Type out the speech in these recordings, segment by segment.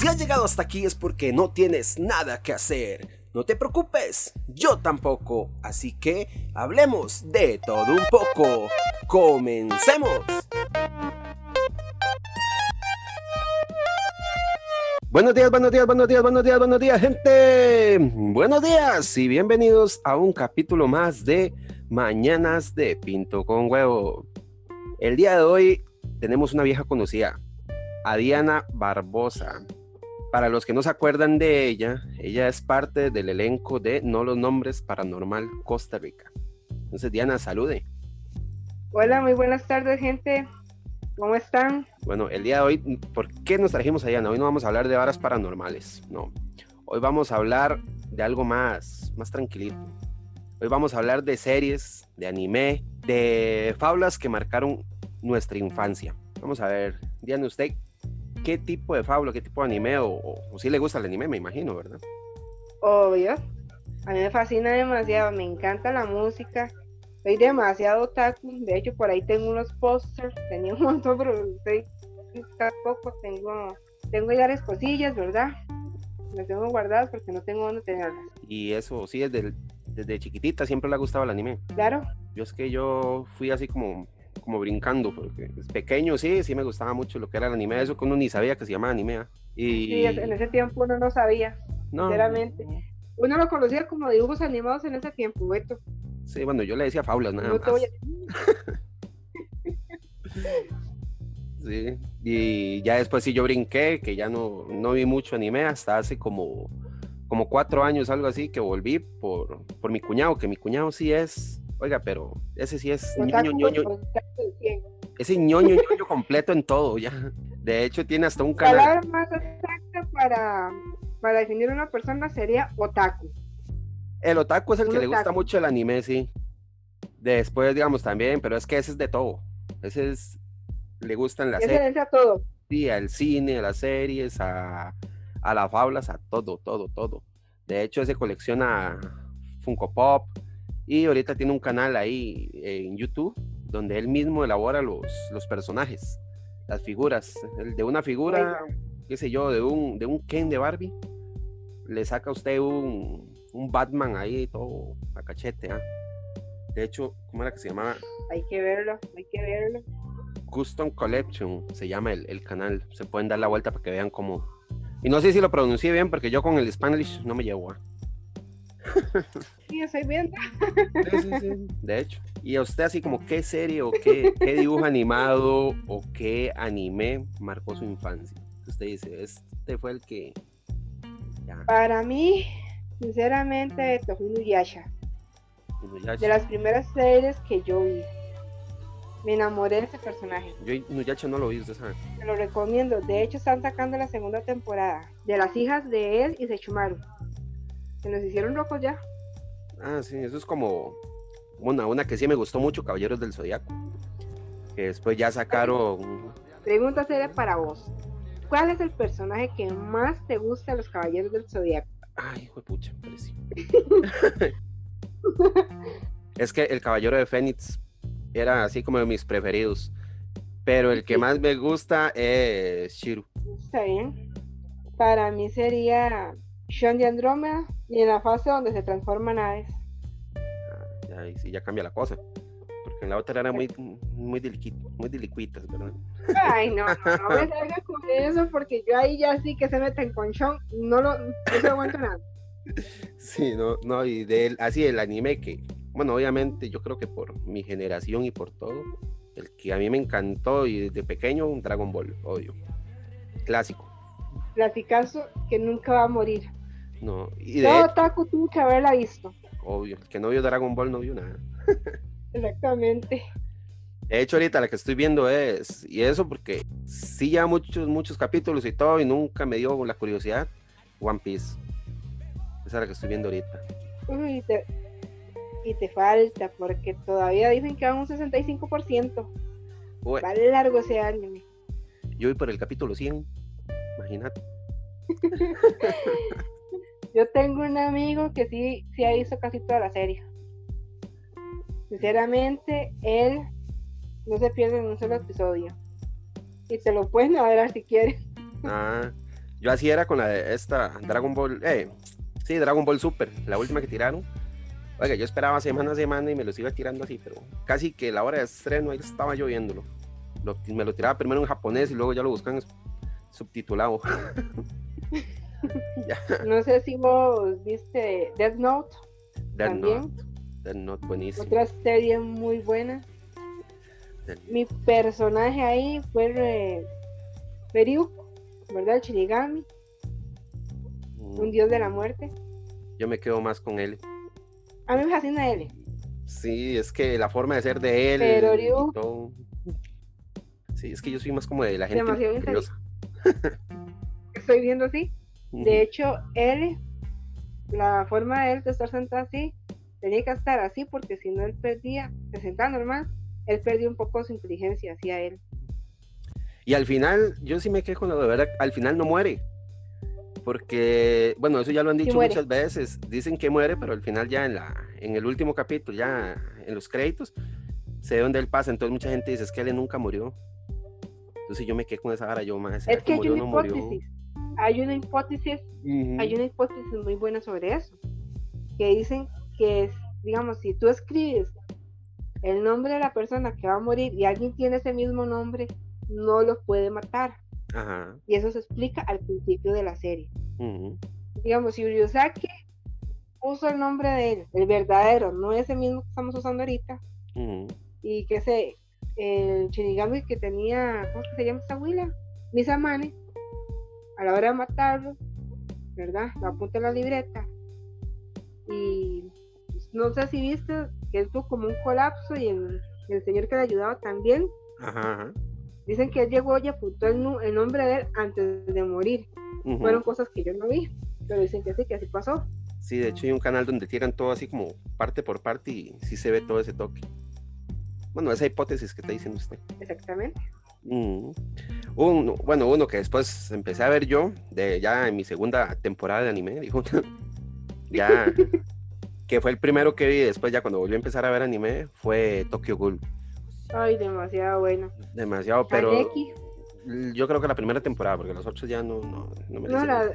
Si has llegado hasta aquí es porque no tienes nada que hacer. No te preocupes, yo tampoco. Así que hablemos de todo un poco. Comencemos. Buenos días, buenos días, buenos días, buenos días, buenos días, gente. Buenos días y bienvenidos a un capítulo más de Mañanas de Pinto con Huevo. El día de hoy tenemos una vieja conocida, a Diana Barbosa. Para los que no se acuerdan de ella, ella es parte del elenco de No los Nombres Paranormal Costa Rica. Entonces, Diana, salude. Hola, muy buenas tardes, gente. ¿Cómo están? Bueno, el día de hoy, ¿por qué nos trajimos a Diana? Hoy no vamos a hablar de varas paranormales, no. Hoy vamos a hablar de algo más, más tranquilito. Hoy vamos a hablar de series, de anime, de fábulas que marcaron nuestra infancia. Vamos a ver, Diana, usted qué tipo de fábula, qué tipo de anime, o, si le gusta el anime, me imagino, ¿verdad? Obvio. A mí me fascina demasiado, me encanta la música. Soy demasiado otaku. De hecho, por ahí tengo unos pósters, tenía un montón, pero estoy poco. Tengo, tengo ya las cosillas, ¿verdad? Las tengo guardadas porque no tengo dónde tenerlas. Y eso, sí, desde, desde chiquitita siempre le ha gustado el anime. Claro. Yo es que yo fui así como como brincando, porque es pequeño sí, sí me gustaba mucho lo que era el anime, eso que uno ni sabía que se llamaba anime. ¿ah? Y... Sí, en ese tiempo uno no sabía, sinceramente. Uno lo conocía como dibujos animados en ese tiempo, Beto. Sí, bueno, yo le decía faulas nada más. sí, y ya después sí yo brinqué, que ya no, no vi mucho anime hasta hace como, como cuatro años, algo así, que volví por, por mi cuñado, que mi cuñado sí es Oiga, pero ese sí es ñoño, ñoño. Ese ñoño, ñoño completo en todo, ya. De hecho, tiene hasta un canal. La palabra más exacta para, para definir a una persona sería otaku. El otaku es el que le gusta mucho el anime, sí. Después, digamos, también, pero es que ese es de todo. Ese es. Le gustan las series. a todo. Sí, al cine, a las series, a, a las fábulas, a todo, todo, todo. De hecho, ese colecciona Funko Pop, y ahorita tiene un canal ahí en YouTube donde él mismo elabora los, los personajes, las figuras. El de una figura, qué sé yo, de un, de un Ken de Barbie, le saca a usted un, un Batman ahí todo a cachete. ¿ah? De hecho, ¿cómo era que se llamaba? Hay que verlo, hay que verlo. Custom Collection se llama el, el canal. Se pueden dar la vuelta para que vean cómo. Y no sé si lo pronuncié bien porque yo con el Spanish no me llevo. ¿ah? Sí, estoy viendo. de hecho. Y a usted así como qué serie o qué, dibujo animado o qué anime marcó su infancia. Usted dice, este fue el que... Para mí, sinceramente, Tofu Yasha. De las primeras series que yo vi. Me enamoré de ese personaje. Yo Nuyasha no lo vi, usted sabe. Te lo recomiendo. De hecho, están sacando la segunda temporada de las hijas de él y Sechumaru. Se nos hicieron locos ya. Ah, sí, eso es como una, una que sí me gustó mucho, Caballeros del Zodiaco. Que después ya sacaron. Pregunta seria para vos. ¿Cuál es el personaje que más te gusta de los Caballeros del Zodiaco? Ay, hijo de pucha, es que el Caballero de Fénix era así como de mis preferidos. Pero el que más me gusta es Shiru. Está bien. Para mí sería Sean de Andrómeda y en la fase donde se transforman aves. Ah, ya, sí, ya cambia la cosa. Porque en la otra era muy, muy, muy delicuitas, ¿verdad? Ay, no, no, no me salgas con eso porque yo ahí ya sí que se meten con Sean, no lo, no se aguanto nada. Sí, no, no, y de él, así el anime que, bueno, obviamente yo creo que por mi generación y por todo, el que a mí me encantó y desde pequeño, un Dragon Ball, obvio. Clásico. Clasicazo que nunca va a morir. No, y de Todo Taku tuvo que haberla visto. Obvio, el que no vio Dragon Ball no vio nada. Exactamente. De hecho, ahorita la que estoy viendo es, y eso porque sí ya muchos, muchos capítulos y todo, y nunca me dio la curiosidad, One Piece. Esa es la que estoy viendo ahorita. Uy, te, y te falta, porque todavía dicen que van un 65%. Uy. Vale largo ese anime. Yo voy por el capítulo 100, imagínate. Yo tengo un amigo que sí, sí ha visto casi toda la serie. Sinceramente, él no se pierde en un solo episodio. Y te lo pueden ver si quieres. Ah, Yo así era con la de esta Dragon Ball, eh, sí, Dragon Ball Super, la última que tiraron. Oiga, yo esperaba semana a semana y me los iba tirando así, pero casi que la hora de estreno ahí estaba lloviéndolo. me lo tiraba primero en japonés y luego ya lo buscan subtitulado. No sé si vos viste Death Note. Death Note. Death Note, buenísimo. Otra serie muy buena. Mi personaje ahí fue Ryu, ¿verdad? El Shinigami. Un mm. dios de la muerte. Yo me quedo más con él. A mí me fascina él. Sí, es que la forma de ser de él. Pero Ryu. Sí, es que yo soy más como de la gente curiosa. Estoy viendo así. De hecho, él, la forma de él de estar sentado así, tenía que estar así porque si no él perdía, se sentaba normal, él perdió un poco su inteligencia hacia él. Y al final, yo sí me quejo, de verdad, al final no muere. Porque, bueno, eso ya lo han dicho muchas veces. Dicen que muere, pero al final ya en, la, en el último capítulo, ya en los créditos, se ve dónde él pasa. Entonces mucha gente dice, es que él nunca murió. Entonces yo me quedé con esa vara, yo más. Es que, hay una hipótesis. Hay una hipótesis, hay una hipótesis muy buena sobre eso. Que dicen que, digamos, si tú escribes el nombre de la persona que va a morir y alguien tiene ese mismo nombre, no lo puede matar. Y eso se explica al principio de la serie. Digamos, si Ryusaki puso el nombre de él, el verdadero, no ese mismo que estamos usando ahorita, y que ese, el Shinigami que tenía, ¿cómo se llama esta huila? Misamane, a la hora de matarlo, ¿verdad? Lo apunta en la libreta. Y pues, no sé si viste que estuvo como un colapso y el, señor que le ayudaba también. Ajá, Dicen que él llegó y apuntó el, nombre de él antes de morir. Fueron cosas que yo no vi, pero dicen que sí, que así pasó. Sí, de hecho hay un canal donde tiran todo así como parte por parte y sí se ve todo ese toque. Bueno, esa hipótesis que está diciendo usted. Exactamente. Bueno, uno que después empecé a ver yo, de ya en mi segunda temporada de anime, dijo, ya, que fue el primero que vi después ya cuando volví a empezar a ver anime, fue Tokyo Ghoul. Ay, demasiado bueno. Demasiado, pero. Yo creo que la primera temporada, porque los otros ya no, no, no me No, la,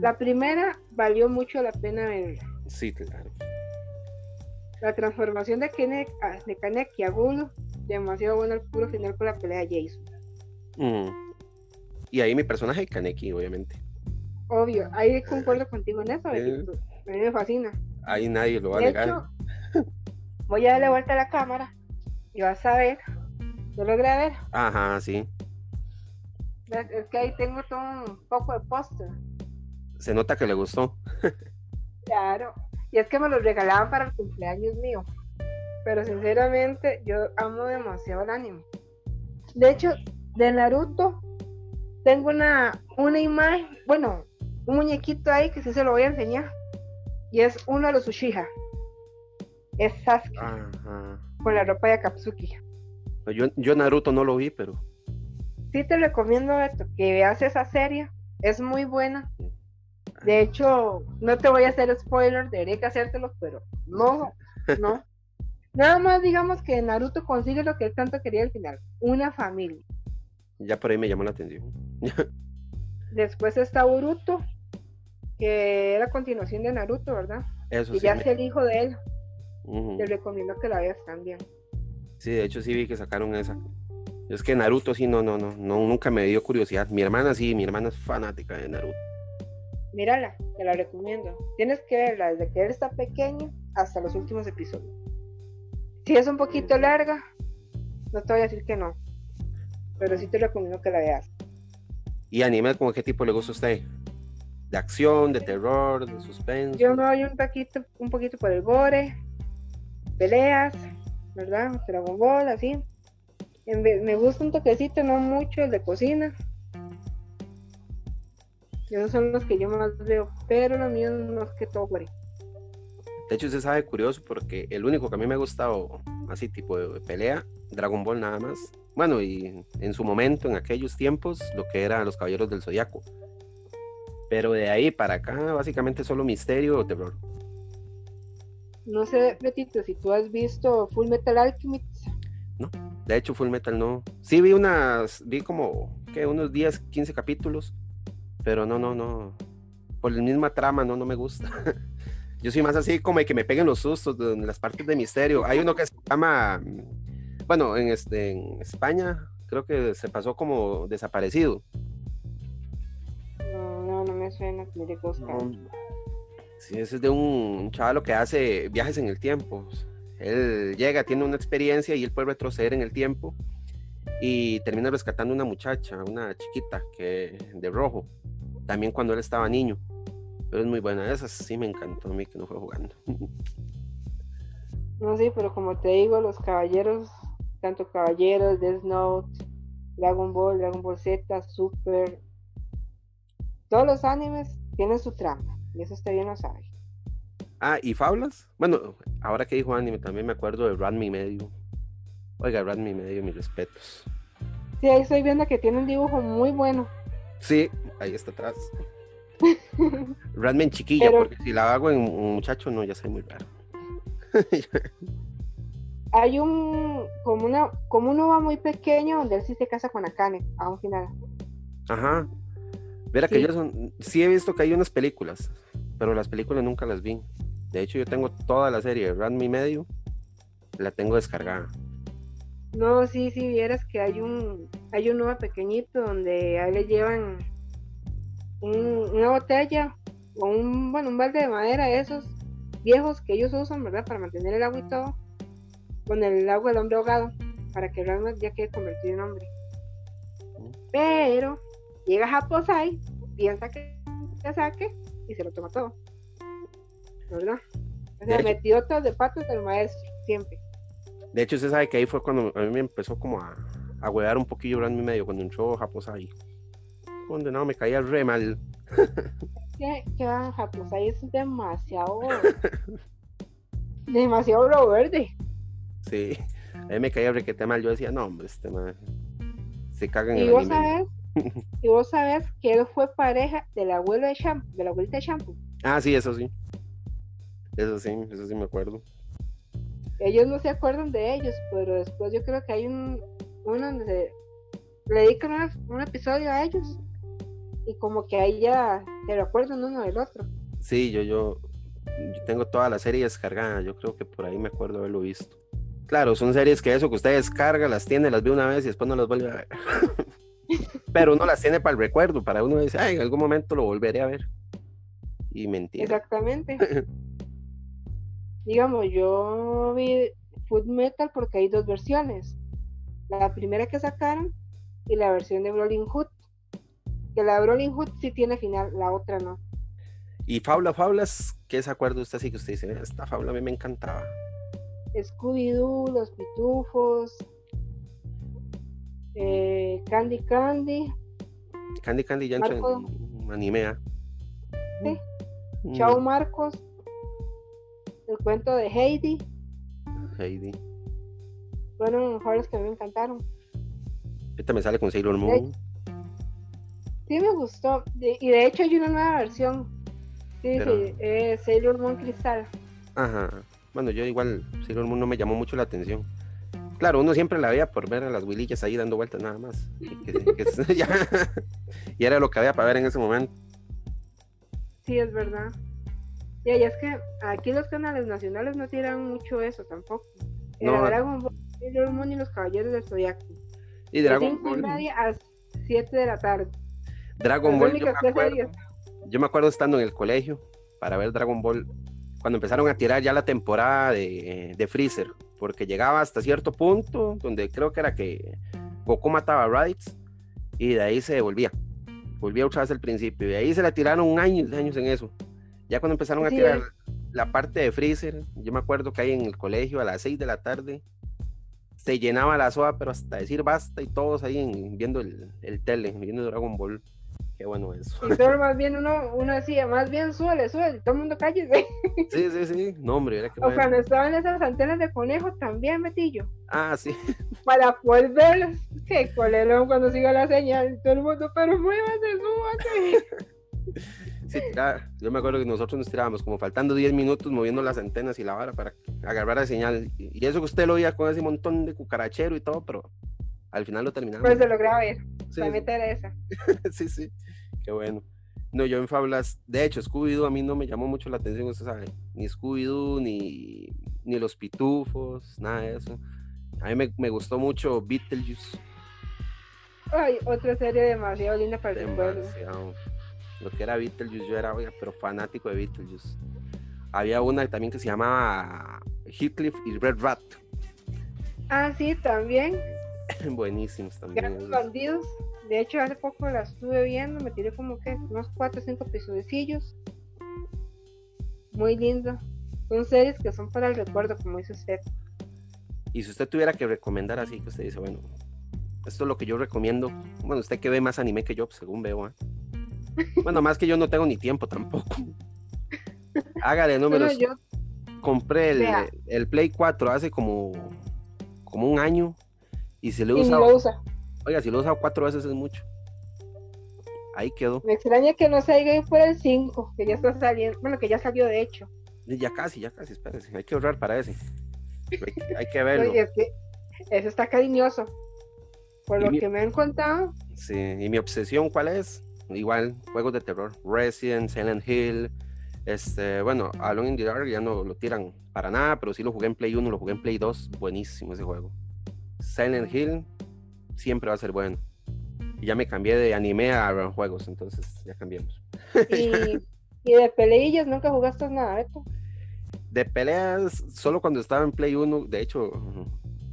la, primera valió mucho la pena verla. Sí, claro. La transformación de, Kene, de Kaneki a Gulu, demasiado bueno el puro final con la pelea de Jason. Mm. Y ahí mi personaje es Kaneki, obviamente. Obvio, ahí concuerdo contigo en eso, a mí me fascina. Ahí nadie lo va a negar. voy a darle vuelta a la cámara y vas a ver, yo logré ver. Ajá, sí. Es que ahí tengo todo un poco de póster. Se nota que le gustó. claro. Y es que me lo regalaban para el cumpleaños mío. Pero sinceramente, yo amo demasiado el anime. De hecho, de Naruto, tengo una, una imagen, bueno, un muñequito ahí que sí se lo voy a enseñar. Y es uno de los Uchiha. Es Sasuke. Ajá con la ropa de Akatsuki. Yo, yo Naruto no lo vi, pero. Sí te recomiendo esto, que veas esa serie. Es muy buena. De hecho, no te voy a hacer spoiler, debería que hacértelo, pero no, no. Nada más digamos que Naruto consigue lo que él tanto quería al final, una familia. Ya por ahí me llamó la atención. Después está Boruto, que era continuación de Naruto, ¿verdad? Eso y ya es el hijo de él. Te recomiendo que la veas también. Sí, de hecho sí vi que sacaron esa. Es que Naruto sí, no, no, no, no, nunca me dio curiosidad. Mi hermana sí, mi hermana es fanática de Naruto. Mírala, te la recomiendo. Tienes que verla desde que él está pequeño hasta los últimos episodios. Si es un poquito larga, no te voy a decir que no. Pero sí te recomiendo que la veas. ¿Y anime como qué tipo le gusta a usted? ¿De acción, de terror, de suspense? Yo me voy un poquito, un poquito por el gore, peleas, ¿verdad? Dragon Ball, así. me gusta un toquecito, no mucho, el de cocina. Esos son los que yo más veo, pero los míos no es que todo, güey. De hecho, se sabe curioso porque el único que a mí me ha gustado, así tipo de pelea, Dragon Ball nada más. Bueno, y en su momento, en aquellos tiempos, lo que eran los Caballeros del Zodiaco. Pero de ahí para acá, básicamente solo misterio o terror. No sé, Betito, si tú has visto Full Metal Alchemist. No, de hecho Full Metal no. Sí vi unas, vi como, que Unos 10, 15 capítulos. pero no, no, no. Por la misma trama, no, no me gusta. Yo soy más así como de que me peguen los sustos de las partes de misterio. Hay uno que se llama, bueno, en, este, en España creo que se pasó como desaparecido. No, no, no me suena, me Sí, ese es de un chaval que hace viajes en el tiempo. Él llega, tiene una experiencia y él puede retroceder en el tiempo y termina rescatando una muchacha, una chiquita que de rojo, también cuando él estaba niño. Pero es muy buena, esa sí me encantó a mí que no fue jugando. No, sí, pero como te digo, los caballeros, tanto caballeros, Death Note, Dragon Ball, Dragon Ball Z, Super, todos los animes tienen su trama, y eso usted bien lo sabe. Ah, ¿y Fablas? Bueno, ahora que dijo anime, también me acuerdo de Ranmi Medio. Oiga, Ranmi Medio, mis respetos. Sí, ahí estoy viendo que tiene un dibujo muy bueno. Sí, ahí está atrás. Ranmi en chiquilla, porque si la hago en un muchacho, no, ya soy muy raro. hay un como una como un va muy pequeño donde él sí se casa con Akane a un final. Ajá. Verá que yo son, sí he visto que hay unas películas, pero las películas nunca las vi. De hecho, yo tengo toda la serie de Ranmi Medio, la tengo descargada. No, sí, sí, vieras que hay un hay un nuevo pequeñito donde a él le llevan una botella o un bueno un balde de madera esos viejos que ellos usan, ¿verdad? Para mantener el agua y todo con el agua del hombre ahogado para que realmente ya quede convertido en hombre. Pero llega Japosai, piensa que se saque y se lo toma todo. ¿Verdad? O sea, metió todo de patas del maestro, siempre. De hecho, usted sabe que ahí fue cuando a mí me empezó como a, a huear un poquillo mi medio, cuando entró Japosai. Donde no, me caía re mal. que, que Japosai es demasiado. demasiado oro verde. Sí, a mí me caía requete mal. Yo decía, no, hombre, este man se cagan en ¿Y vos sabes? y vos sabes que él fue pareja del abuelo de Shampoo, de la abuelita de Shampoo. Ah, sí, eso sí. Eso sí, eso sí me acuerdo. Ellos no se acuerdan de ellos, pero después yo creo que hay un uno donde se le dedican un episodio a ellos y como que ahí ya se recuerdan uno del otro. Sí, yo, yo, yo tengo toda la serie descargada, yo creo que por ahí me acuerdo haberlo visto. Claro, son series que eso que usted descarga, las tiene, las ve una vez y después no las vuelve a ver. Pero uno las tiene para el recuerdo, para uno dice, ay, en algún momento lo volveré a ver. Y mentira. Exactamente. Digamos, yo vi Food Metal porque hay dos versiones. La primera que sacaron y la versión de Rolling Hood. Que la de Rolling Hood sí tiene final, la otra no. Y Fabla Fablas, ¿qué se acuerda usted así que usted dice? Esta Fabla a mí me encantaba. Scooby-Doo, Los Pitufos, eh, Candy Candy. Candy Candy ya entra en anime. ¿ah? Sí. Mm. Chao Marcos. El cuento de Heidi. Heidi. Fueron mejores que a mí me encantaron. Esta me sale con Sailor Moon. Sí, me gustó. y de hecho hay una nueva versión. Sí, sí, eh, Sailor Moon Cristal. Ajá. Bueno, yo igual Sailor Moon no me llamó mucho la atención. Claro, uno siempre la veía por ver a las huilillas ahí dando vueltas nada más. y era lo que había para ver en ese momento. Sí, es verdad. Y es que aquí los canales nacionales no tiran mucho eso tampoco. Era Dragon Ball, Sailor Moon y los Caballeros del Zodiaco. Y Dragon Ball. media a 7 de la tarde. Dragon Ball, yo me, acuerdo, yo me acuerdo estando en el colegio para ver Dragon Ball cuando empezaron a tirar ya la temporada de, Freezer, porque llegaba hasta cierto punto donde creo que era que Goku mataba a Raditz y de ahí se devolvía. Volvía otra vez al principio y de ahí se la tiraron un año, años en eso. Ya cuando empezaron a tirar la parte de Freezer, yo me acuerdo que ahí en el colegio a las 6 de la tarde se llenaba la soda, pero hasta decir basta y todos ahí viendo el, el tele, viendo Dragon Ball. Qué bueno eso. Y pero más bien uno, uno decía, más bien suele, suele, todo el mundo cállese. Sí, sí, sí. No, hombre, era que O cuando estaban esas antenas de conejo también, Metillo. Ah, sí. Para poder verlos. Qué colelón cuando siga la señal. Todo el mundo, pero muévase, súbase. Sí, yo me acuerdo que nosotros nos tirábamos como faltando 10 minutos moviendo las antenas y la vara para agarrar la señal. Y eso que usted lo veía con ese montón de cucarachero y todo, pero al final lo terminamos. Pues se lograba ver. Sí. meter esa. sí, sí. Qué bueno. No, yo en Fábulas, de hecho, Scooby-Doo a mí no me llamó mucho la atención, usted sabe, ni Scooby-Doo, ni, ni los pitufos, nada de eso. A mí me, me gustó mucho Beetlejuice. Ay, otra serie demasiado linda para. Demasiado. Lo que era Beetlejuice, yo era, pero fanático de Beetlejuice. Había una también que se llamaba Heathcliff y Red Rat. Ah, sí, también. Buenísimos también. Grandes esos. bandidos. De hecho, hace poco la estuve viendo, me tiré como que unos 4 o 5 episodios. Muy lindo. Son series que son para el recuerdo, como dice usted. Y si usted tuviera que recomendar así, que usted dice, bueno, esto es lo que yo recomiendo. Bueno, usted que ve más anime que yo, pues, según veo. ¿ah? Bueno, más que yo no tengo ni tiempo tampoco. Hágale números. yo, Compré el, el Play 4 hace como, como un año. Y si lo y usado, lo usa. oiga, si lo usado cuatro veces es mucho. Ahí quedó. Me extraña que no salga ahí fuera el 5, que ya está saliendo. Bueno, que ya salió de hecho. Ya casi, ya casi, espérese. Hay que ahorrar para ese. Hay, que- hay que verlo. Oye, es que eso está cariñoso. Por Y lo mi- que me han contado, Sí, y mi obsesión, ¿cuál es? Igual, juegos de terror. Resident, Silent Hill. Este, bueno, Alone in the Dark ya no lo tiran para nada, pero sí lo jugué en Play 1, lo jugué en Play 2. Buenísimo ese juego. Silent Hill siempre va a ser bueno. Y ya me cambié de anime a juegos, entonces ya cambiamos. y, y de peleillas nunca jugaste nada, Beto. De peleas, solo cuando estaba en Play 1, de hecho,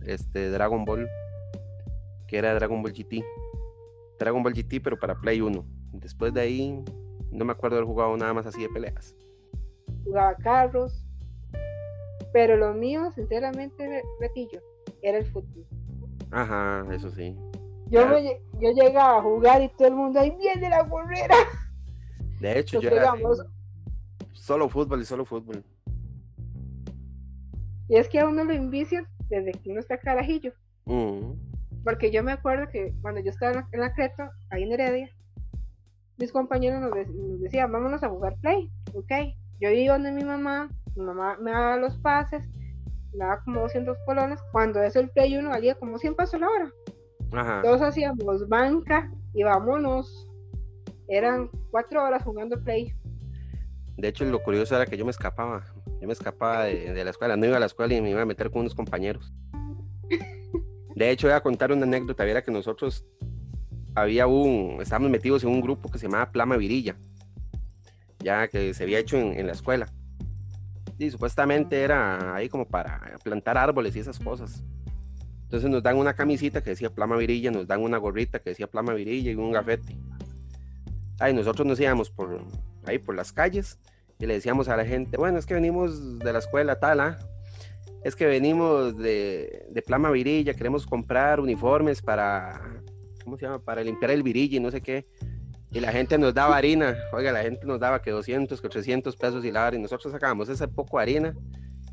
este Dragon Ball, que era Dragon Ball GT. Dragon Ball GT, pero para Play 1. Después de ahí, no me acuerdo haber jugado nada más así de peleas. Jugaba carros. Pero lo mío, sinceramente, Betillo, era el fútbol. Ajá, eso sí. Yo, Claro. me yo llegaba a jugar y todo el mundo ahí viene la borrera. De hecho, Nos yo era solo fútbol y solo fútbol. Y es que a uno lo envician desde que uno está carajillo. Mm, Porque yo me acuerdo que cuando yo estaba en la, en la Creto, ahí en Heredia, mis compañeros nos, de- nos decían, vámonos a jugar play. Ok. Yo iba donde mi mamá, mi mamá me daba los pases, daba como 200 colones. Cuando eso el play uno valía como 100 pesos la hora. Ajá. Todos hacíamos banca y vámonos. Eran cuatro horas jugando play. De hecho, lo curioso era que yo me escapaba. Yo me escapaba de, de la escuela. No iba a la escuela y me iba a meter con unos compañeros. De hecho, voy a contar una anécdota. Viera que nosotros había un. Estábamos metidos en un grupo que se llamaba Plama Virilla. Ya que se había hecho en, en la escuela. Y supuestamente era ahí como para plantar árboles y esas cosas. Entonces nos dan una camisita que decía Plama Virilla, nos dan una gorrita que decía Plama Virilla y un gafete. Ay, nosotros nos íbamos por ahí por las calles y le decíamos a la gente, bueno, es que venimos de la escuela tal, ¿ah? es que venimos de, de Plama Virilla, queremos comprar uniformes para, ¿cómo se llama? Para limpiar el virilla y no sé qué. Y la gente nos daba harina, oiga, la gente nos daba que 200, que 300 pesos y la hora, y nosotros sacábamos ese poco de harina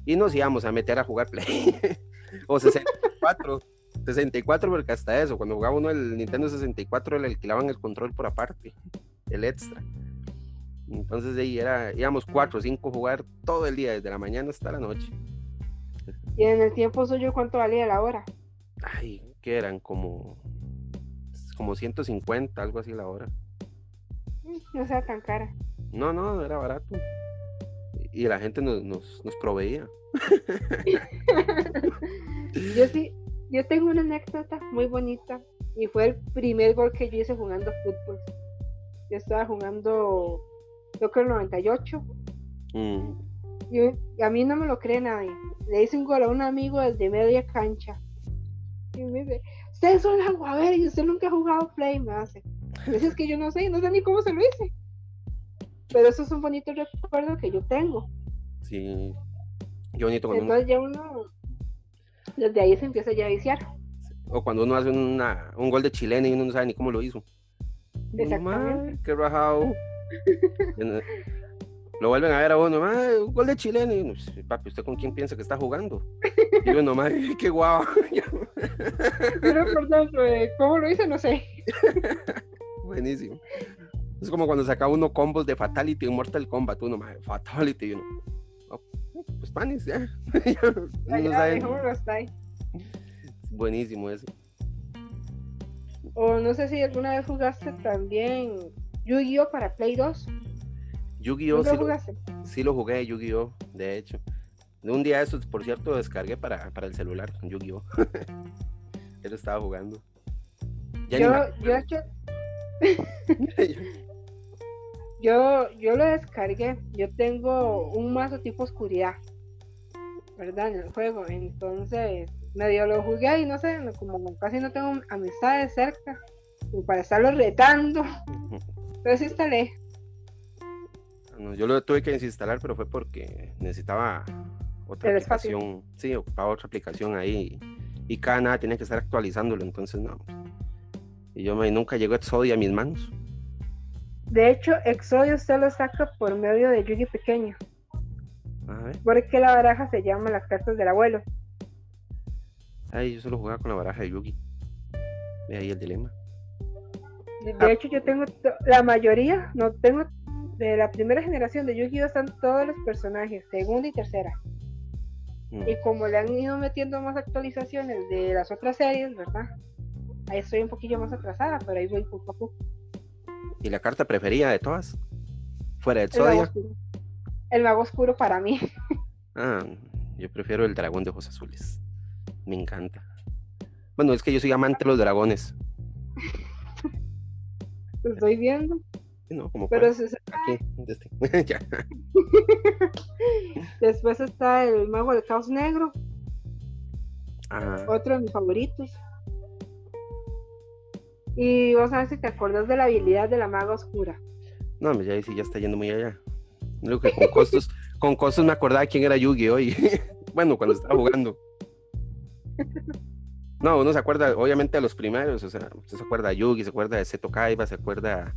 y nos íbamos a meter a jugar Play. o 64, 64 porque hasta eso, cuando jugaba uno el Nintendo 64 le alquilaban el control por aparte, el extra. Entonces de ahí era, íbamos cuatro o cinco a jugar todo el día, desde la mañana hasta la noche. Y en el tiempo suyo, ¿cuánto valía la hora? Ay, que eran como, como 150, algo así la hora. No sea tan cara. No, no, era barato. Y la gente nos, nos, nos proveía. Yo sí, yo tengo una anécdota muy bonita y fue el primer gol que yo hice jugando fútbol. Yo estaba jugando, creo que el 98 Mm, y, y a mí no me lo cree nadie. Le hice un gol a un amigo desde media cancha. Y me dice, ustedes son aguaveras y usted nunca ha jugado play, me hace. Dice, es que yo no sé, no sé ni cómo se lo hice. Pero eso es un bonito recuerdo que yo tengo. sí. Qué bonito cuando uno, Entonces ya uno, desde ahí se empieza ya a viciar. o cuando uno hace una, un gol de chilena y uno no sabe ni cómo lo hizo. Exactamente. "Mae, qué rajado. Lo vuelven a ver a uno, "Mae, un gol de chilena. Y uno, "Sí, papi, ¿usted con quién piensa que está jugando? Y uno, "Mae, qué guau. Pero por dentro, eh, ¿cómo lo hice? No sé. Buenísimo. Es como cuando saca uno combos de Fatality en Mortal Kombat. Uno, "Mae, Fatality. Y uno, "Oh, pues panis, ya. No hasta ahí. Buenísimo ese. O no sé si alguna vez jugaste también Yu-Gi-Oh para Play 2. Yu-Gi-Oh! ¿Nunca Sí, lo- sí lo jugué, Yu-Gi-Oh! De hecho. De un día eso, por cierto, descargué para, para el celular con Yu-Gi-Oh! Él estaba jugando. Ya Yo, yo, hecho- yo, yo lo descargué. Yo tengo un mazo tipo oscuridad, ¿verdad? En el juego. Entonces, medio lo jugué y no sé, como casi no tengo amistades cerca, como para estarlo retando. Entonces instalé. No, yo lo tuve que desinstalar, pero fue porque necesitaba otra aplicación. Sí, ocupaba otra aplicación ahí. Y cada nada tenía que estar actualizándolo, entonces no. Y yo me, nunca llegó Exodia a mis manos. De hecho, Exodio usted lo saca por medio de Yugi pequeño, A ver. porque la baraja se llama las cartas del abuelo. Ay, yo solo jugaba con la baraja de Yugi. Ve ahí el dilema. De, Ah. hecho, yo tengo la mayoría, no tengo de la primera generación de Yu-Gi-Oh! están todos los personajes, segunda y tercera. Mm. Y como le han ido metiendo más actualizaciones de las otras series, ¿verdad? Ahí estoy un poquillo más atrasada, pero ahí voy poco a poco. ¿Y la carta preferida de todas? Fuera de El mago. El mago oscuro para mí. Ah, yo prefiero el dragón de ojos azules. Me encanta. Bueno, es que yo soy amante de los dragones. Lo estoy viendo. No, como Pero se- aquí, este. ya. después está el mago del caos negro, Ah, otro de mis favoritos. Y vos sabes si te acuerdas de la habilidad de la maga oscura. no, ya ahí sí ya está yendo muy allá. Lo que con costos, con costos me acordaba quién era Yugi hoy. bueno, cuando estaba jugando. No, uno se acuerda, obviamente, de los primeros. O sea, usted se acuerda de Yugi, se acuerda de Seto Kaiba, se acuerda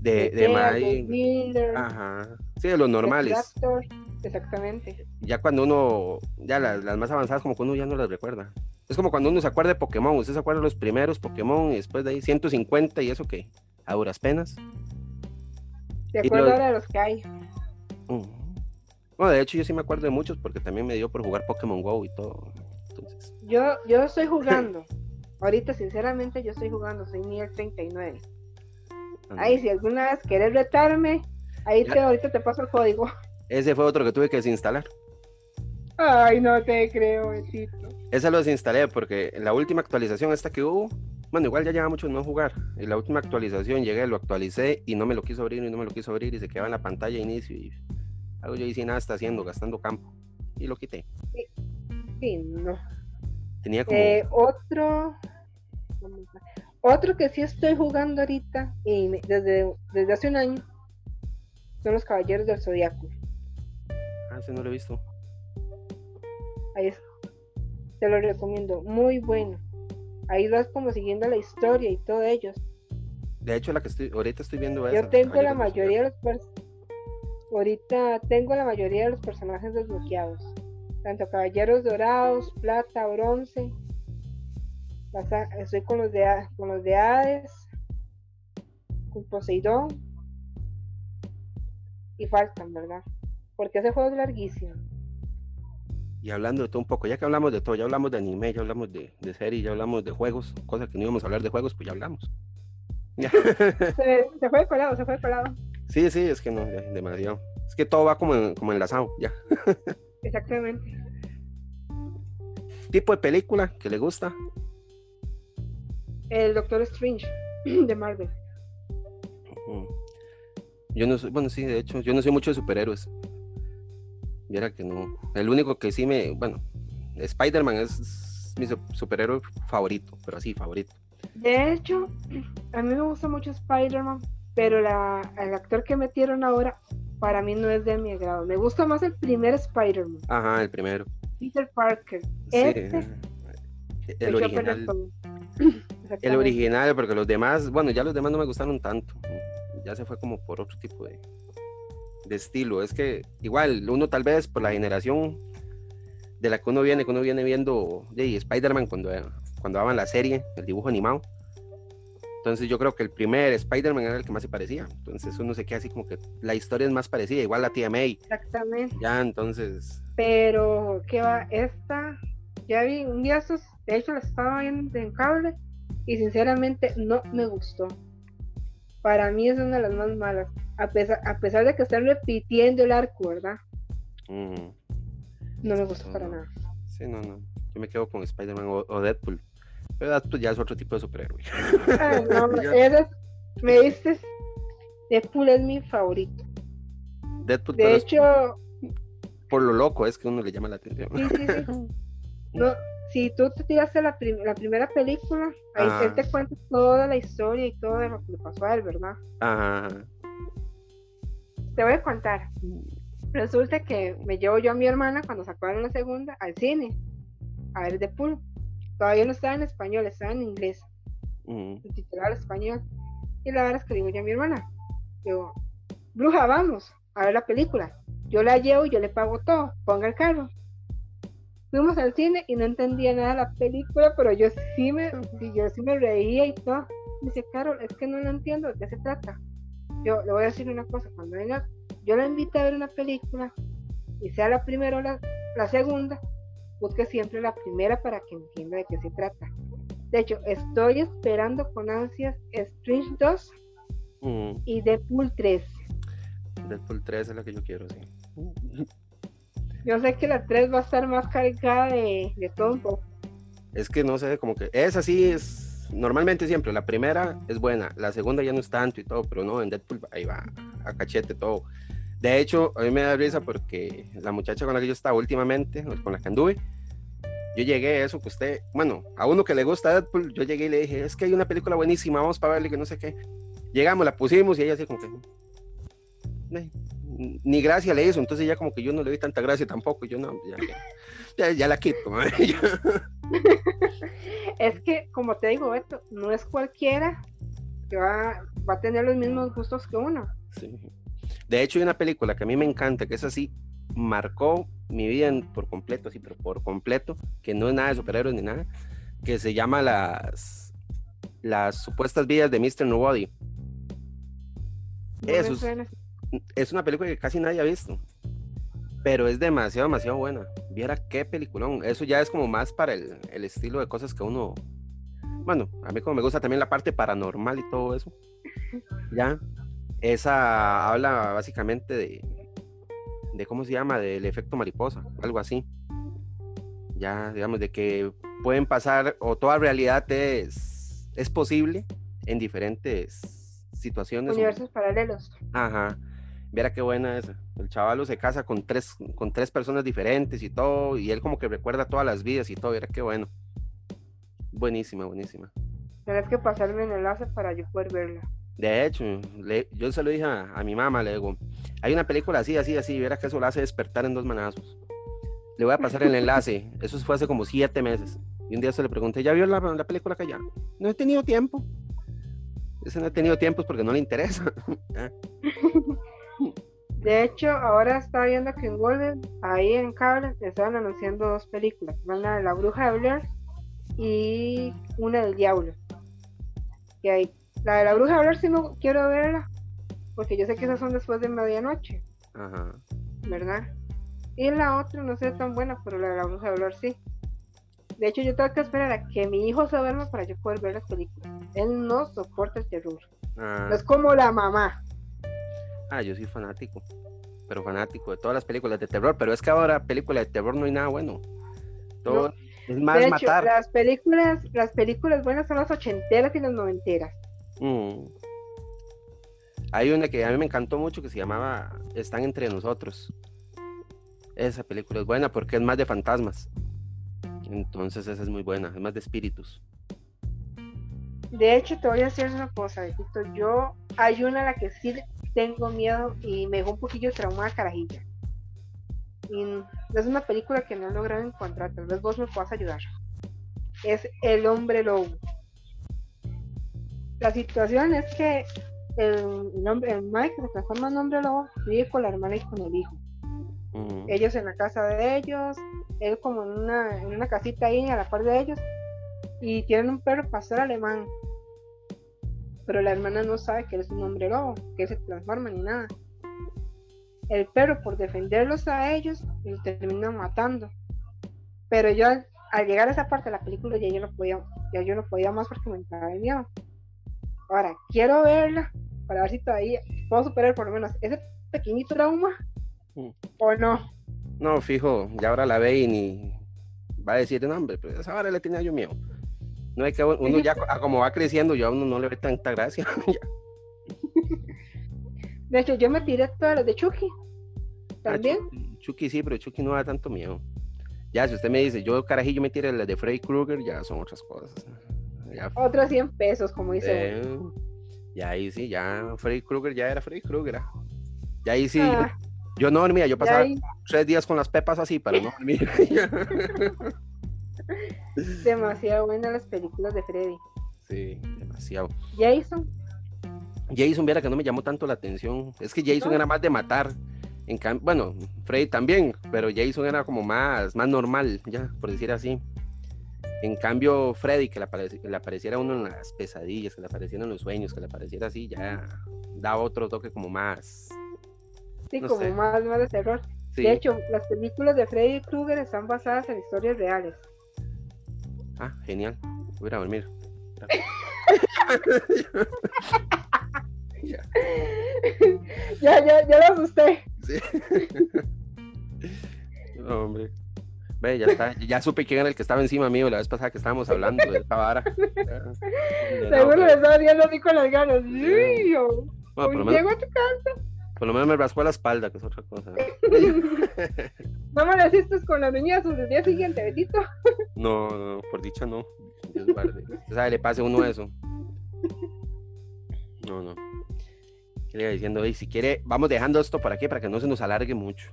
de, de Tea, Mai. Builder, Ajá. Sí, de los de normales. Raptor, Exactamente. Ya cuando uno, ya las, las más avanzadas, como que uno ya no las recuerda. Es como cuando uno se acuerda de Pokémon. Usted se acuerda de los primeros Pokémon y después de ahí 150 y eso que a duras penas. ¿Te Y acuerdas lo- ahora de los que hay? Bueno, de hecho yo sí me acuerdo de muchos porque también me dio por jugar Pokémon Go y todo. Entonces, Yo, yo estoy jugando. Ahorita, sinceramente, yo estoy jugando. Soy nivel 39. ah, no. Ahí, si alguna vez quieres retarme, ahí te, ahorita te paso el código. ese fue otro que tuve que desinstalar. Ay, no te creo, besito. Ese lo desinstalé porque en la última actualización esta que hubo, bueno, igual ya lleva mucho no jugar. En la última actualización llegué, lo actualicé y no me lo quiso abrir y no me lo quiso abrir y se quedaba en la pantalla inicio y algo yo hice nada está haciendo, gastando campo. Y lo quité. Sí, no. Tenía como... Eh, otro. Otro que sí estoy jugando ahorita, y desde, desde hace un año, son los Caballeros del Zodiaco. Ah, ese no lo he visto. Ahí es. Te lo recomiendo, muy bueno. Ahí vas como siguiendo la historia y todo ellos. De hecho, la que estoy, ahorita estoy viendo Yo tengo la Caballeros del mayoría de los ahorita tengo la mayoría de los personajes desbloqueados. Tanto caballeros dorados, plata, bronce. Estoy con los de con los de Hades, con Poseidón. Y faltan, ¿verdad? Porque ese juego es larguísimo. Y hablando de todo un poco, ya que hablamos de todo, ya hablamos de anime, ya hablamos de, de series, ya hablamos de juegos, cosas que no íbamos a hablar de juegos, pues ya hablamos. Ya. Se, se fue colado, se fue colado. sí, sí, es que no, ya, demasiado. Es que todo va como, en- como enlazado, ya. Exactamente. Tipo de película que le gusta. El Doctor Strange de Marvel. Yo no soy, bueno, sí, de hecho, yo no soy mucho de superhéroes. Viera que no. El único que sí me, bueno, Spider-Man es mi su- superhéroe favorito, pero así, favorito. De hecho, a mí me gusta mucho Spider-Man, pero la, el actor que metieron ahora para mí no es de mi agrado. Me gusta más el primer Spider-Man, Ajá, el primero. Peter Parker. Sí, Este el a perder original. El original, porque los demás, bueno, ya los demás no me gustaron tanto. Ya se fue como por otro tipo de, de estilo. Es que igual, uno tal vez por la generación de la que uno viene, que uno viene viendo de Spider-Man cuando, cuando daban la serie, el dibujo animado. Entonces yo creo que el primer Spider-Man era el que más se parecía. Entonces uno se queda así como que la historia es más parecida, igual la tía May. Exactamente. Ya, entonces, Pero, ¿qué va? Esta, ya vi un día estos, de hecho la estaba viendo en cable y sinceramente no me gustó. Para mí es una de las más malas. A pesar, a pesar de que están repitiendo el arco, ¿verdad? No me gustó No, para no. nada. Sí, no, no. Yo me quedo con Spider-Man o, o Deadpool. Pero Deadpool ya es otro tipo de superhéroe. Ah, no, eres- me dices, Deadpool es mi favorito. Deadpool, De es hecho, por lo loco es que uno le llama la atención. sí, sí, sí. No, si tú te tiraste la, prim- la primera película, ahí Ajá. él te cuenta toda la historia y todo de lo que le pasó a él, ¿verdad? Ajá. Te voy a contar. Resulta que me llevo yo a mi hermana cuando sacaron la segunda al cine a ver Deadpool. Todavía no estaba en español, estaba en inglés, subtitulado al español. Y la verdad es que digo yo a mi hermana, digo, bruja, vamos a ver la película. Yo la llevo y yo le pago todo, ponga el carro. Fuimos al cine y no entendía nada de la película, pero yo sí me, sí, yo sí me reía y todo. Me dice, Carol, es que no lo entiendo, ¿de qué se trata? Yo le voy a decir una cosa, cuando venga, yo la invito a ver una película, y sea la primera o la, la segunda, busque siempre la primera para que entienda de qué se trata. De hecho, estoy esperando con ansias Strange 2 Ujú. y Deadpool 3. Deadpool 3 es la que yo quiero, sí. Yo sé que la 3 va a estar más cargada de, de poco. Es que no sé, como que es así, es normalmente siempre. La primera es buena, la segunda ya no es tanto y todo, pero no, en Deadpool ahí va a cachete todo. De hecho, a mí me da risa porque la muchacha con la que yo estaba últimamente, con la que anduve, yo llegué a eso que usted, bueno, a uno que le gusta Deadpool, yo llegué y le dije, es que hay una película buenísima, vamos para verla y que no sé qué. Llegamos, la pusimos y ella así como que, "Eh, ni gracia le hizo, entonces ya como que yo no le di tanta gracia tampoco, yo no, ya, ya, ya la quito. ya. Es que, como te digo, esto no es cualquiera que va, va a tener los mismos gustos que uno. Sí. De hecho, hay una película que a mí me encanta, que es así, marcó mi vida en- por completo, así, pero por completo, que no es nada de superhéroes ni nada, que se llama Las, las supuestas vidas de Mr. Nobody. No Eso es- suena. Es una película que casi nadie ha visto, pero es demasiado, demasiado buena. Viera qué peliculón. Eso ya es como más para el, el estilo de cosas que uno. Bueno, a mí como me gusta también la parte paranormal y todo eso. Ya. Esa habla básicamente de. de cómo se llama, del efecto mariposa, algo así. Ya, digamos, de que pueden pasar, o toda realidad es, es posible en diferentes situaciones. o- Universos paralelos. Ajá. Viera qué buena esa. El chavalo se casa con tres, con tres personas diferentes y todo, y él como que recuerda todas las vidas y todo, viera qué bueno. Buenísima, buenísima. Tienes que pasarme el enlace para yo poder verla. De hecho, le- yo se lo dije a, a mi mamá, le digo, hay una película así, así, así, viera que eso la hace despertar en dos manazos. Le voy a pasar el enlace, eso fue hace como siete meses. Y un día se le pregunté, ¿ya vio la, la película que ya? No he tenido tiempo. Ese no he tenido tiempo es porque no le interesa. De hecho, ahora está viendo que en Golden, ahí en cable, estaban anunciando dos películas. Van la de La Bruja de Blair y una del Diablo. Que hay, la de La Bruja de Blair sí no quiero verla, porque yo sé que esas son después de medianoche, Ajá. ¿verdad? Y la otra no sé tan buena, pero la de La Bruja de Blair sí. De hecho, yo tengo que esperar a que mi hijo se duerma para yo poder ver las películas. Él no soporta el terror. Ah. No es como la mamá. Ah, yo soy fanático, pero fanático de todas las películas de terror, pero es que ahora películas de terror no hay nada bueno. Todo es más de hecho, matar. las películas, las películas buenas son las ochenteras y las noventeras. Mm. Hay una que a mí me encantó mucho que se llamaba Están entre nosotros. Esa película es buena porque es más de fantasmas. Entonces esa es muy buena, es más de espíritus. De hecho, te voy a decir una cosa, Betito. Yo hay una a la que sí tengo miedo y me dejó un poquillo traumada carajilla. Y es una película que no he logrado encontrar, tal vez vos me puedas ayudar. Es El Hombre Lobo. La situación es que el, el hombre, el Mike se transforma en Hombre Lobo vive con la hermana y con el hijo. Mm. ellos en la casa de ellos, él como en una, en una casita ahí a la par de ellos, y tienen un perro pastor alemán. Pero la hermana no sabe que él es un hombre lobo, que él se transforma ni nada. El perro, por defenderlos a ellos, los termina matando. Pero yo al, al llegar a esa parte de la película ya yo no podía, ya yo no podía más porque me entraba el miedo. Ahora, quiero verla, para ver si todavía puedo superar por lo menos ese pequeñito trauma Mm. o no. No, fijo, ya ahora la ve y ni va a decir, no, hombre, pero esa hora le tenía yo miedo. No hay que uno ya a como va creciendo, ya a uno no le ve tanta gracia. Ya. De hecho, yo me tiré todas las de Chucky. Ah, También. Chucky, Chucky sí, pero Chucky no da tanto miedo. Ya, si usted me dice, yo carajillo me tiré las de Freddy Krueger, ya son otras cosas. Ya, Otros 100 pesos, como dice. eh, ya ahí sí, ya Freddy Krueger ya era Freddy Krueger. ah. Ya ahí sí, Ah, yo no dormía, yo ya pasaba ahí, tres días con las pepas así para no dormir. demasiado buenas las películas de Freddy. sí, demasiado. Jason, Jason, viera que no me llamó tanto la atención. Es que Jason ¿No? era más de matar. En cam- bueno, Freddy también, pero Jason era como más, más normal, ya, por decir así. En cambio, Freddy, que le, apareci- que le apareciera uno en las pesadillas, que le apareciera en los sueños, que le apareciera así, ya daba otro toque como más. sí, No como sé. más, más de terror. Sí. De hecho, las películas de Freddy Krueger están basadas en historias reales. Ah, genial. Voy a ir a dormir. Ya, ya, ya, ya lo asusté. sí. No, hombre. Ve, ya está. Ya supe quién era el que estaba encima mío la vez pasada que estábamos hablando de esta vara. Seguro le estaba viendo así con las ganas. Sí, yo, Bueno, por, hoy lo menos, llego a tu casa. Por lo menos me raspó la espalda, que es otra cosa. No me lo hiciste con las uñazos del día siguiente, Betito. No, no, por dicha no. Dios guarde. Usted sabe, le pase a uno eso. No, no. ¿Qué le iba diciendo? Y si quiere, vamos dejando esto por aquí para que no se nos alargue mucho.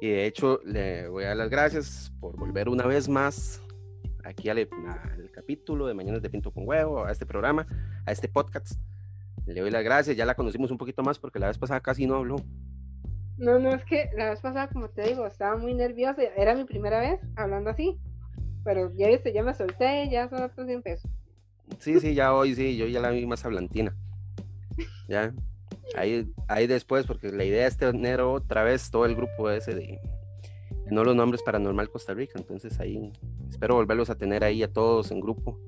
Y de hecho, le voy a dar las gracias por volver una vez más aquí al, al capítulo de Mañanas de Pinto con Huevo, a este programa, a este podcast. Le doy las gracias, ya la conocimos un poquito más porque la vez pasada casi no habló. No, no, es que la vez pasada, como te digo, estaba muy nerviosa. Era mi primera vez hablando así. Pero ya viste, ya me solté, ya son otros 100 pesos. Sí, sí, ya hoy sí, yo ya la vi más hablantina. Ya. Ahí, ahí después, porque la idea es tener otra vez todo el grupo ese de no los nombres paranormal Costa Rica. Entonces ahí espero volverlos a tener ahí a todos en grupo.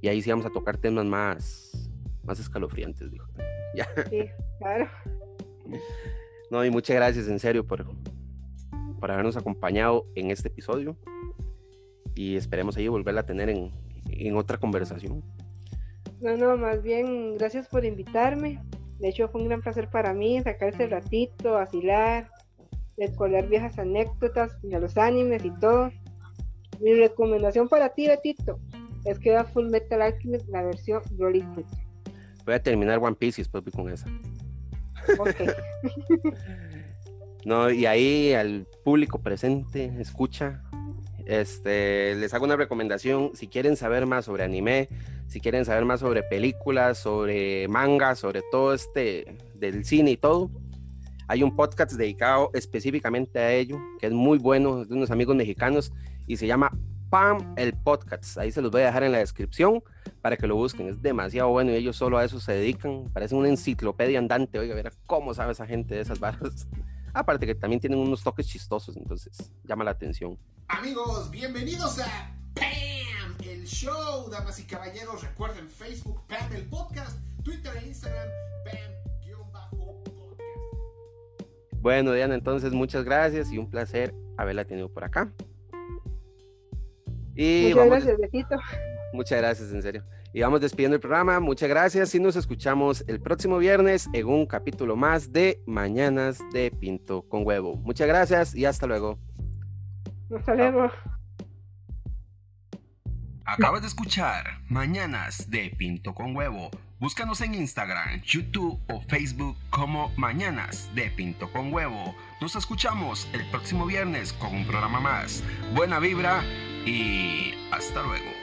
Y ahí sí vamos a tocar temas más, más escalofriantes, dijo. Ya. Sí, claro. No, y muchas gracias en serio por, por habernos acompañado en este episodio. Y esperemos ahí volverla a tener en, en otra conversación. No, no, más bien, gracias por invitarme. De hecho, fue un gran placer para mí sacar ese ratito, vacilar, recordar viejas anécdotas de los animes y todo. Mi recomendación para ti, Betito, es que vea Full Metal Alchemist, la versión Rolling. Voy a terminar One Piece y después voy con esa. No, y ahí al público presente, escucha, este, les hago una recomendación, si quieren saber más sobre anime, si quieren saber más sobre películas, sobre manga, sobre todo este del cine y todo, hay un podcast dedicado específicamente a ello, que es muy bueno, es de unos amigos mexicanos y se llama Pam el Podcast. Ahí se los voy a dejar en la descripción para que lo busquen. Es demasiado bueno y ellos solo a eso se dedican. Parecen una enciclopedia andante. Oiga, verá cómo sabe esa gente de esas varas. Aparte que también tienen unos toques chistosos, entonces llama la atención. Amigos, bienvenidos a PAM, el show, damas y caballeros. Recuerden Facebook, PAM, el podcast, Twitter e Instagram, PAM-podcast. Bueno, Diana, entonces muchas gracias y un placer haberla tenido por acá. Y Muchas vamos, gracias, Betito. muchas gracias, en serio. Y vamos despidiendo el programa. Muchas gracias y nos escuchamos el próximo viernes en un capítulo más de Mañanas de Pinto con Huevo. Muchas gracias y hasta luego. Hasta luego. Acabas de escuchar Mañanas de Pinto con Huevo. Búscanos en Instagram, YouTube o Facebook como Mañanas de Pinto con Huevo. Nos escuchamos el próximo viernes con un programa más. Buena vibra y hasta luego.